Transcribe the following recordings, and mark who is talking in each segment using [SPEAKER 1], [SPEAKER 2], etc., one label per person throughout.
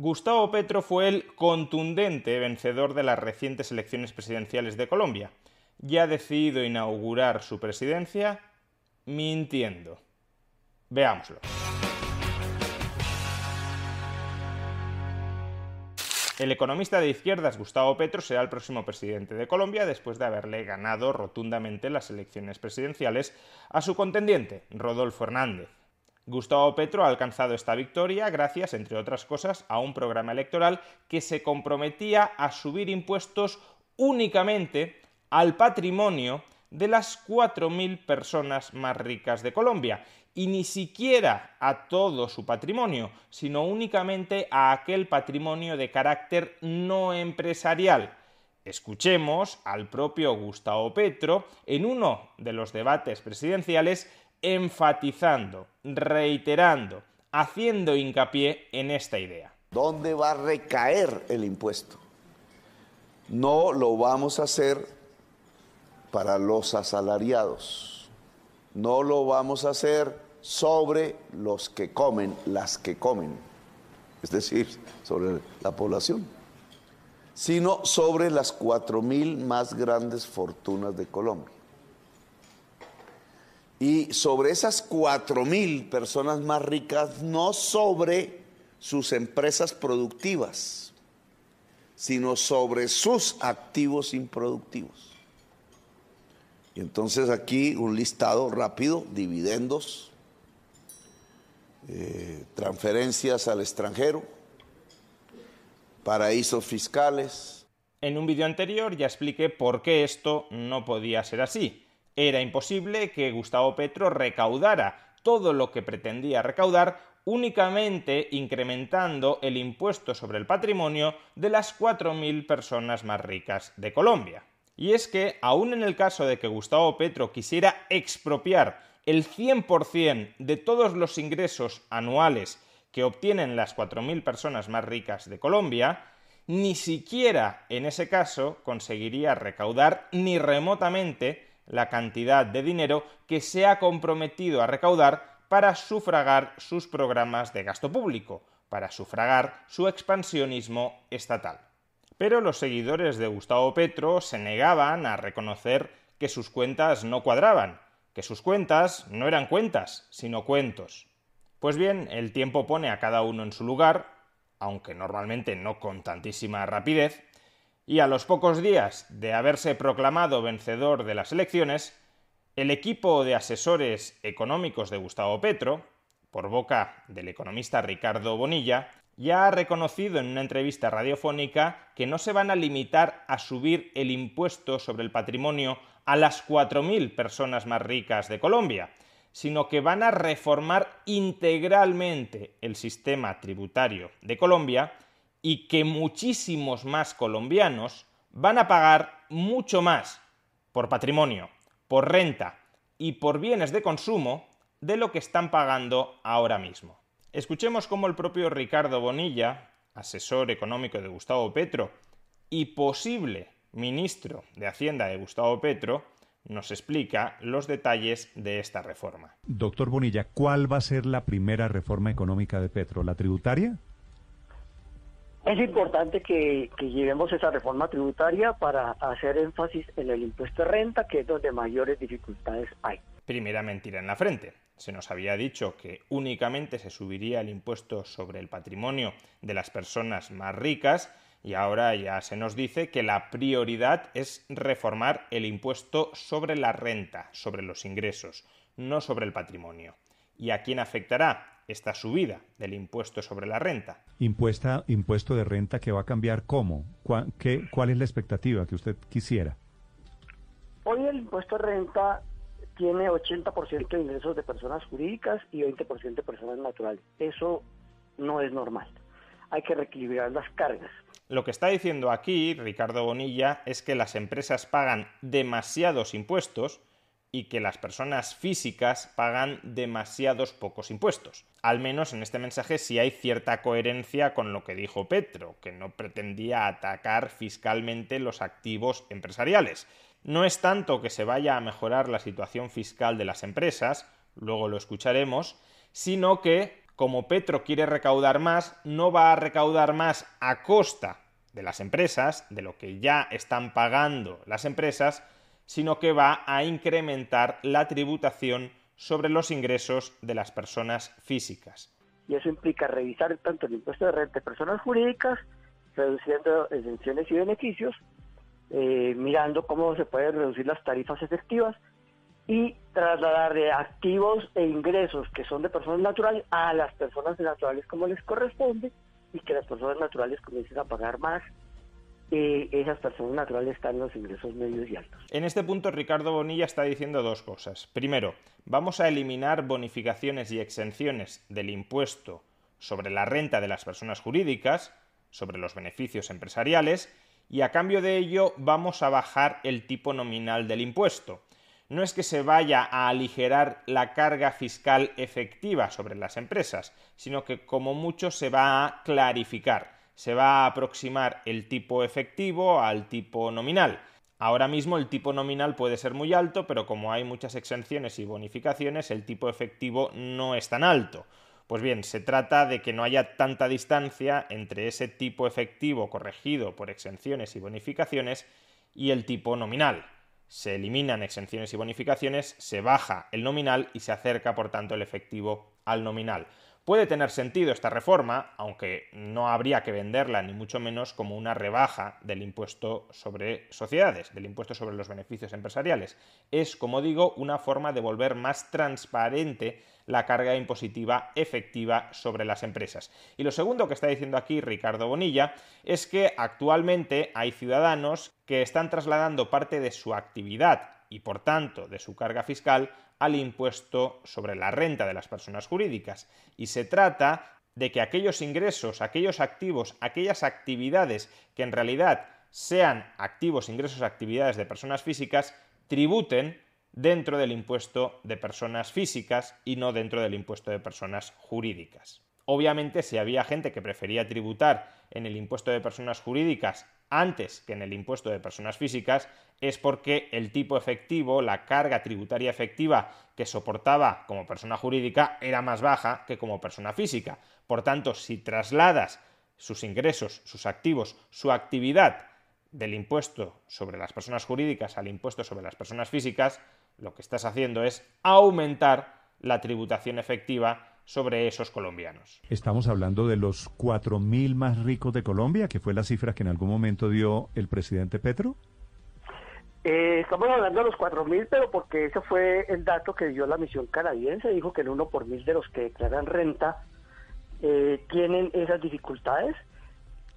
[SPEAKER 1] Gustavo Petro fue el contundente vencedor de las recientes elecciones presidenciales de Colombia y ha decidido inaugurar su presidencia mintiendo. Veámoslo. El economista de izquierdas Gustavo Petro será el próximo presidente de Colombia después de haberle ganado rotundamente las elecciones presidenciales a su contendiente, Rodolfo Hernández. Gustavo Petro ha alcanzado esta victoria gracias, entre otras cosas, a un programa electoral que se comprometía a subir impuestos únicamente al patrimonio de las 4.000 personas más ricas de Colombia y ni siquiera a todo su patrimonio, sino únicamente a aquel patrimonio de carácter no empresarial. Escuchemos al propio Gustavo Petro en uno de los debates presidenciales enfatizando, reiterando, haciendo hincapié en esta idea.
[SPEAKER 2] ¿Dónde va a recaer el impuesto? No lo vamos a hacer para los asalariados. No lo vamos a hacer sobre los que comen, las que comen, es decir, sobre la población, sino sobre las cuatro mil más grandes fortunas de Colombia. Y sobre esas cuatro mil personas más ricas, no sobre sus empresas productivas, sino sobre sus activos improductivos. Y entonces aquí un listado rápido, dividendos, eh, transferencias al extranjero, paraísos fiscales.
[SPEAKER 1] En un vídeo anterior ya expliqué por qué esto no podía ser así. Era imposible que Gustavo Petro recaudara todo lo que pretendía recaudar únicamente incrementando el impuesto sobre el patrimonio de las 4.000 personas más ricas de Colombia. Y es que, aun en el caso de que Gustavo Petro quisiera expropiar el 100% de todos los ingresos anuales que obtienen las 4.000 personas más ricas de Colombia, ni siquiera en ese caso conseguiría recaudar ni remotamente la cantidad de dinero que se ha comprometido a recaudar para sufragar sus programas de gasto público, para sufragar su expansionismo estatal. Pero los seguidores de Gustavo Petro se negaban a reconocer que sus cuentas no cuadraban, que sus cuentas no eran cuentas, sino cuentos. Pues bien, el tiempo pone a cada uno en su lugar, aunque normalmente no con tantísima rapidez, y a los pocos días de haberse proclamado vencedor de las elecciones, el equipo de asesores económicos de Gustavo Petro, por boca del economista Ricardo Bonilla, ya ha reconocido en una entrevista radiofónica que no se van a limitar a subir el impuesto sobre el patrimonio a las 4.000 personas más ricas de Colombia, sino que van a reformar integralmente el sistema tributario de Colombia y que muchísimos más colombianos van a pagar mucho más por patrimonio, por renta y por bienes de consumo de lo que están pagando ahora mismo. Escuchemos cómo el propio Ricardo Bonilla, asesor económico de Gustavo Petro y posible ministro de Hacienda de Gustavo Petro, nos explica los detalles de esta reforma.
[SPEAKER 3] Doctor Bonilla, ¿cuál va a ser la primera reforma económica de Petro? ¿La tributaria?
[SPEAKER 4] Es importante que, que, llevemos esa reforma tributaria para hacer énfasis en el impuesto de renta, que es donde mayores dificultades hay.
[SPEAKER 1] Primera mentira en la frente. Se nos había dicho que únicamente se subiría el impuesto sobre el patrimonio de las personas más ricas y ahora ya se nos dice que la prioridad es reformar el impuesto sobre la renta, sobre los ingresos, no sobre el patrimonio. ¿Y a quién afectará esta subida del impuesto sobre la renta?
[SPEAKER 3] Impuesta, impuesto de renta que va a cambiar cómo? ¿Cuál, qué, ¿Cuál es la expectativa que usted quisiera?
[SPEAKER 4] Hoy el impuesto de renta tiene 80% de ingresos de personas jurídicas y 20% de personas naturales. Eso no es normal. Hay que reequilibrar las cargas.
[SPEAKER 1] Lo que está diciendo aquí Ricardo Bonilla es que las empresas pagan demasiados impuestos y que las personas físicas pagan demasiados pocos impuestos. Al menos en este mensaje sí hay cierta coherencia con lo que dijo Petro, que no pretendía atacar fiscalmente los activos empresariales. No es tanto que se vaya a mejorar la situación fiscal de las empresas, luego lo escucharemos, sino que, como Petro quiere recaudar más, no va a recaudar más a costa de las empresas, de lo que ya están pagando las empresas, sino que va a incrementar la tributación sobre los ingresos de las personas físicas.
[SPEAKER 4] Y eso implica revisar tanto el impuesto de renta de personas jurídicas, reduciendo exenciones y beneficios, eh, mirando cómo se pueden reducir las tarifas efectivas y trasladar de activos e ingresos que son de personas naturales a las personas naturales como les corresponde y que las personas naturales comiencen a pagar más esas personas naturales están en los ingresos medios y altos.
[SPEAKER 1] En este punto Ricardo Bonilla está diciendo dos cosas. Primero, vamos a eliminar bonificaciones y exenciones del impuesto sobre la renta de las personas jurídicas, sobre los beneficios empresariales, y a cambio de ello vamos a bajar el tipo nominal del impuesto. No es que se vaya a aligerar la carga fiscal efectiva sobre las empresas, sino que como mucho se va a clarificar se va a aproximar el tipo efectivo al tipo nominal. Ahora mismo el tipo nominal puede ser muy alto, pero como hay muchas exenciones y bonificaciones, el tipo efectivo no es tan alto. Pues bien, se trata de que no haya tanta distancia entre ese tipo efectivo corregido por exenciones y bonificaciones y el tipo nominal. Se eliminan exenciones y bonificaciones, se baja el nominal y se acerca, por tanto, el efectivo al nominal. Puede tener sentido esta reforma, aunque no habría que venderla ni mucho menos como una rebaja del impuesto sobre sociedades, del impuesto sobre los beneficios empresariales. Es, como digo, una forma de volver más transparente la carga impositiva efectiva sobre las empresas. Y lo segundo que está diciendo aquí Ricardo Bonilla es que actualmente hay ciudadanos que están trasladando parte de su actividad y por tanto de su carga fiscal al impuesto sobre la renta de las personas jurídicas. Y se trata de que aquellos ingresos, aquellos activos, aquellas actividades que en realidad sean activos, ingresos, actividades de personas físicas, tributen dentro del impuesto de personas físicas y no dentro del impuesto de personas jurídicas. Obviamente, si había gente que prefería tributar en el impuesto de personas jurídicas antes que en el impuesto de personas físicas es porque el tipo efectivo, la carga tributaria efectiva que soportaba como persona jurídica era más baja que como persona física. Por tanto, si trasladas sus ingresos, sus activos, su actividad del impuesto sobre las personas jurídicas al impuesto sobre las personas físicas, lo que estás haciendo es aumentar la tributación efectiva sobre esos colombianos.
[SPEAKER 3] Estamos hablando de los 4.000 más ricos de Colombia, que fue la cifra que en algún momento dio el presidente Petro.
[SPEAKER 4] Eh, estamos hablando de los 4.000, pero porque ese fue el dato que dio la misión canadiense. Dijo que el 1 por mil de los que declaran renta eh, tienen esas dificultades,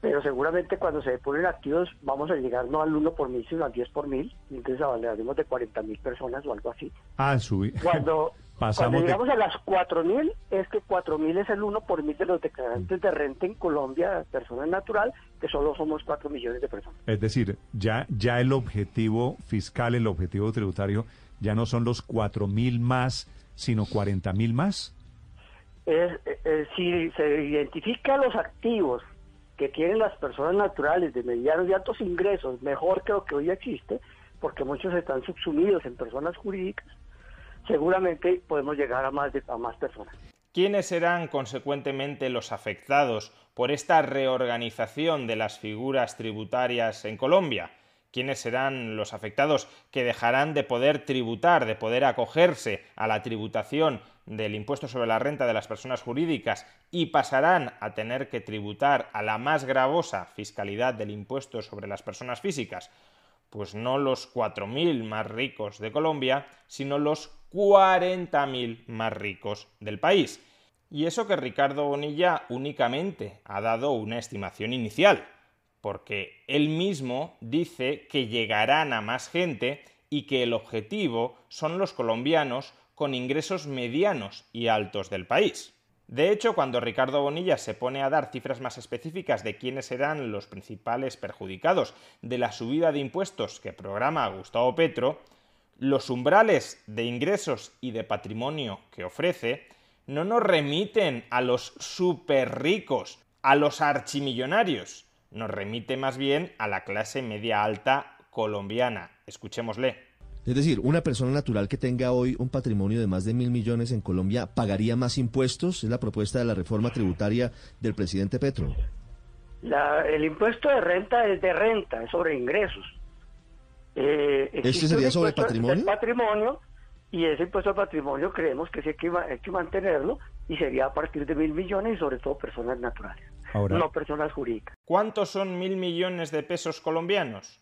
[SPEAKER 4] pero seguramente cuando se depuren activos vamos a llegar no al 1 por mil, sino al 10 por mil. Entonces hablaremos de 40.000 personas o algo así.
[SPEAKER 3] Ah, subí.
[SPEAKER 4] Cuando, Cuando llegamos a las 4.000, es que 4.000 es el 1 por mil de los declarantes de renta en Colombia, personas natural, que solo somos 4 millones de personas.
[SPEAKER 3] Es decir, ya, ya el objetivo fiscal, el objetivo tributario, ya no son los 4.000 más, sino 40.000 más.
[SPEAKER 4] Es, eh, si se identifica los activos que tienen las personas naturales de medianos y altos ingresos, mejor que lo que hoy existe, porque muchos están subsumidos en personas jurídicas, seguramente podemos llegar a más, personas.
[SPEAKER 1] ¿Quiénes serán consecuentemente los afectados por esta reorganización de las figuras tributarias en Colombia? ¿Quiénes serán los afectados que dejarán de poder tributar, de poder acogerse a la tributación del impuesto sobre la renta de las personas jurídicas y pasarán a tener que tributar a la más gravosa fiscalidad del impuesto sobre las personas físicas? Pues no los 4.000 más ricos de Colombia, sino los 40.000 más ricos del país. Y eso que Ricardo Bonilla únicamente ha dado una estimación inicial, porque él mismo dice que llegarán a más gente y que el objetivo son los colombianos con ingresos medianos y altos del país. De hecho, cuando Ricardo Bonilla se pone a dar cifras más específicas de quiénes serán los principales perjudicados de la subida de impuestos que programa Gustavo Petro, los umbrales de ingresos y de patrimonio que ofrece no nos remiten a los super ricos, a los archimillonarios, nos remite más bien a la clase media alta colombiana. Escuchémosle.
[SPEAKER 5] Es decir, una persona natural que tenga hoy un patrimonio de más de mil millones en Colombia pagaría más impuestos. Es la propuesta de la reforma tributaria del presidente Petro.
[SPEAKER 4] el impuesto de renta es de renta, es sobre ingresos.
[SPEAKER 5] Eh, ¿Este sería sobre patrimonio?
[SPEAKER 4] patrimonio y ese impuesto de patrimonio creemos que sí hay que, hay que mantenerlo y sería a partir de mil millones y sobre todo personas naturales, no personas jurídicas.
[SPEAKER 1] ¿Cuántos son mil millones de pesos colombianos?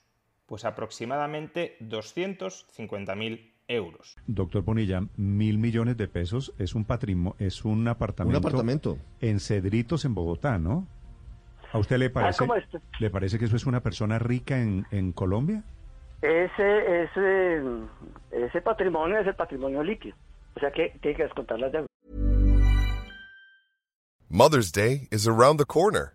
[SPEAKER 1] Pues aproximadamente 250.000 euros.
[SPEAKER 3] Doctor Bonilla, mil millones de pesos es un patrimonio, es un apartamento,
[SPEAKER 5] un apartamento
[SPEAKER 3] en Cedritos, en Bogotá, ¿no? ¿A usted le ah, parece, le parece que eso es una persona rica en, en Colombia?
[SPEAKER 4] Ese, ese, ese patrimonio es el patrimonio líquido. O sea que tiene que descontar las deudas.
[SPEAKER 6] Mother's Day is around the corner.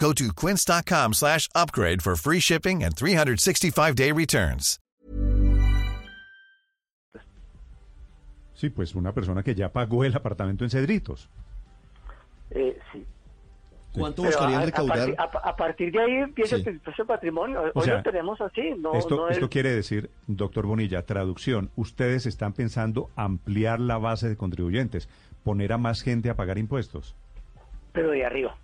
[SPEAKER 7] Go to quince.com/upgrade for free shipping and 365-day returns.
[SPEAKER 3] Sí, pues una persona que ya pagó el apartamento en Cedritos.
[SPEAKER 4] Eh, sí.
[SPEAKER 5] ¿Cuánto buscarían recaudar?
[SPEAKER 4] A, partir de ahí empieza el patrimonio. Hoy lo tenemos así. No,
[SPEAKER 3] esto, esto quiere decir, doctor Bonilla, traducción, ustedes están pensando ampliar la base de contribuyentes, poner a más gente a pagar impuestos.
[SPEAKER 4] Pero de arriba,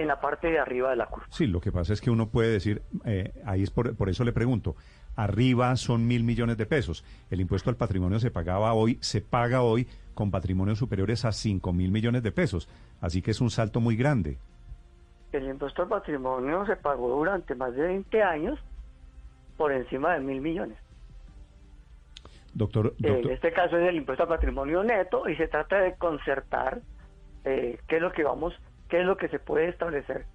[SPEAKER 4] en la parte de arriba de la curva.
[SPEAKER 3] Sí, lo que pasa es que uno puede decir, eh, ahí es por, por eso le pregunto, arriba son mil millones de pesos. El impuesto al patrimonio se pagaba hoy, se paga hoy con patrimonios superiores a cinco mil millones de pesos. Así que es un salto muy grande.
[SPEAKER 4] El impuesto al patrimonio se pagó durante más de 20 años por encima de mil millones.
[SPEAKER 3] Doctor,
[SPEAKER 4] En este caso es el impuesto al patrimonio neto y se trata de concertar eh, qué es lo que vamos, qué es lo que se puede establecer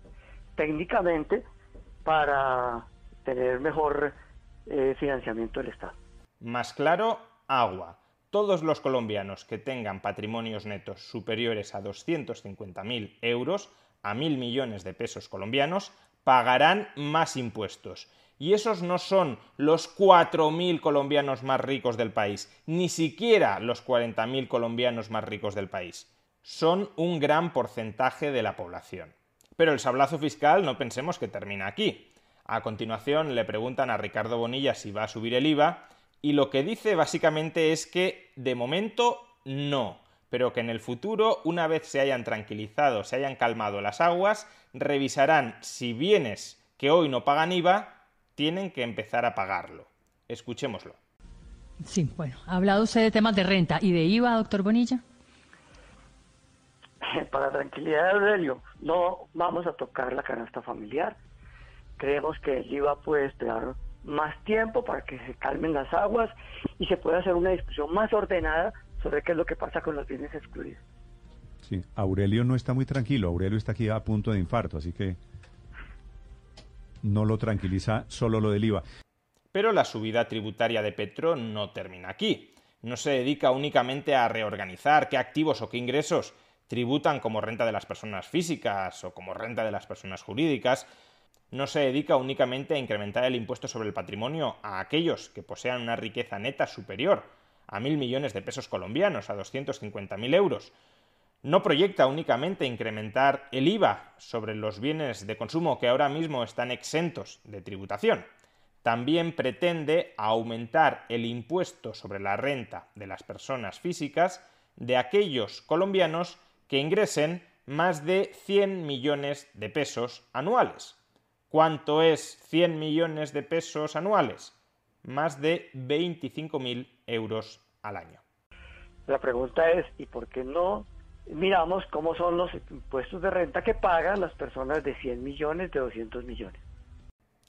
[SPEAKER 4] técnicamente para tener mejor eh, financiamiento del Estado.
[SPEAKER 1] Más claro, agua. Todos los colombianos que tengan patrimonios netos superiores a 250.000 euros, a mil millones de pesos colombianos, pagarán más impuestos. Y esos no son los 4.000 colombianos más ricos del país, ni siquiera los 40.000 colombianos más ricos del país. Son un gran porcentaje de la población. Pero el sablazo fiscal no pensemos que termina aquí. A continuación le preguntan a Ricardo Bonilla si va a subir el IVA y lo que dice básicamente es que de momento no, pero que en el futuro, una vez se hayan tranquilizado, se hayan calmado las aguas, revisarán si bienes que hoy no pagan IVA tienen que empezar a pagarlo. Escuchémoslo.
[SPEAKER 8] Sí, bueno, ¿ha hablado usted de temas de renta y de IVA, doctor Bonilla?
[SPEAKER 4] Para tranquilidad de Aurelio, no vamos a tocar la canasta familiar creemos que el IVA puede esperar más tiempo para que se calmen las aguas y se pueda hacer una discusión más ordenada sobre qué es lo que pasa con los bienes excluidos.
[SPEAKER 3] Sí, Aurelio no está muy tranquilo. Aurelio está aquí a punto de infarto, así que no lo tranquiliza solo lo del IVA.
[SPEAKER 1] Pero la subida tributaria de Petro no termina aquí. No se dedica únicamente a reorganizar qué activos o qué ingresos tributan como renta de las personas físicas o como renta de las personas jurídicas, no se dedica únicamente a incrementar el impuesto sobre el patrimonio a aquellos que posean una riqueza neta superior a mil millones de pesos colombianos, a 250.000 euros. No proyecta únicamente incrementar el IVA sobre los bienes de consumo que ahora mismo están exentos de tributación. También pretende aumentar el impuesto sobre la renta de las personas físicas de aquellos colombianos que ingresen más de 100 millones de pesos anuales. ¿Cuánto es 100 millones de pesos anuales? Más de 25.000 euros al año.
[SPEAKER 4] La pregunta es, ¿y por qué no miramos cómo son los impuestos de renta que pagan las personas de 100 millones, de 200 millones?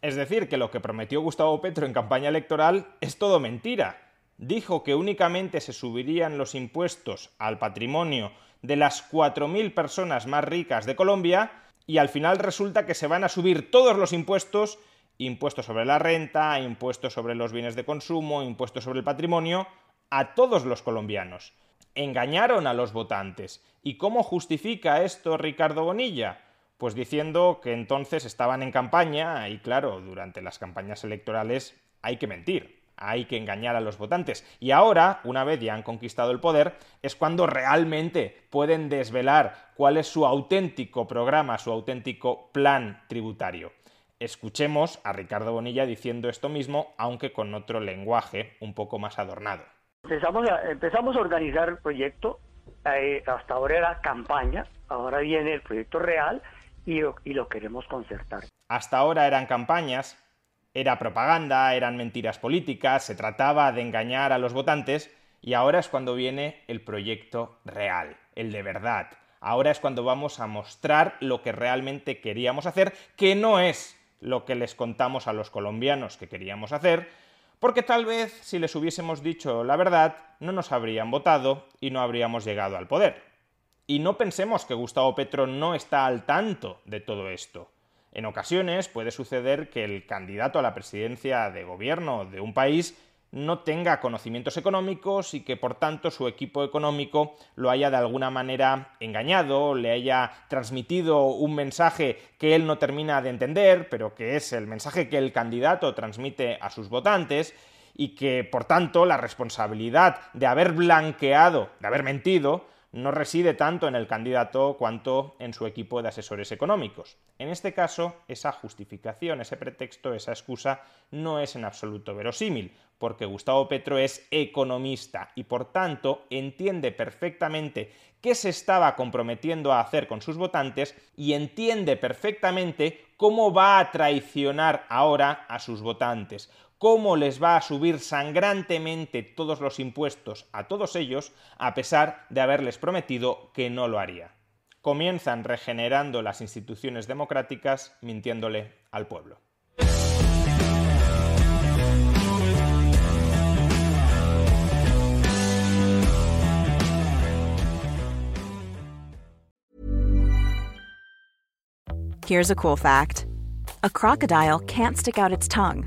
[SPEAKER 1] Es decir, que lo que prometió Gustavo Petro en campaña electoral es todo mentira. Dijo que únicamente se subirían los impuestos al patrimonio de las 4.000 personas más ricas de Colombia y al final resulta que se van a subir todos los impuestos, impuestos sobre la renta, impuestos sobre los bienes de consumo, impuestos sobre el patrimonio, a todos los colombianos. Engañaron a los votantes. ¿Y cómo justifica esto Ricardo Bonilla? Pues diciendo que entonces estaban en campaña y claro, durante las campañas electorales hay que mentir hay que engañar a los votantes. Y ahora, una vez ya han conquistado el poder, es cuando realmente pueden desvelar cuál es su auténtico programa, su auténtico plan tributario. Escuchemos a Ricardo Bonilla diciendo esto mismo, aunque con otro lenguaje un poco más adornado.
[SPEAKER 4] Empezamos a, empezamos a organizar el proyecto, eh, hasta ahora era campaña, ahora viene el proyecto real y, y lo queremos concertar.
[SPEAKER 1] Hasta ahora eran campañas, era propaganda, eran mentiras políticas, se trataba de engañar a los votantes y ahora es cuando viene el proyecto real, el de verdad. Ahora es cuando vamos a mostrar lo que realmente queríamos hacer, que no es lo que les contamos a los colombianos que queríamos hacer, porque tal vez si les hubiésemos dicho la verdad, no nos habrían votado y no habríamos llegado al poder. Y no pensemos que Gustavo Petro no está al tanto de todo esto. En ocasiones puede suceder que el candidato a la presidencia de gobierno de un país no tenga conocimientos económicos y que por tanto su equipo económico lo haya de alguna manera engañado, le haya transmitido un mensaje que él no termina de entender, pero que es el mensaje que el candidato transmite a sus votantes y que por tanto la responsabilidad de haber blanqueado, de haber mentido, no reside tanto en el candidato cuanto en su equipo de asesores económicos. En este caso, esa justificación, ese pretexto, esa excusa no es en absoluto verosímil, porque Gustavo Petro es economista y por tanto entiende perfectamente qué se estaba comprometiendo a hacer con sus votantes y entiende perfectamente cómo va a traicionar ahora a sus votantes, cómo les va a subir sangrantemente todos los impuestos a todos ellos, a pesar de haberles prometido que no lo haría. Comienzan regenerando las instituciones democráticas, mintiéndole al pueblo.
[SPEAKER 9] Here's a cool fact. A crocodile can't stick out its tongue.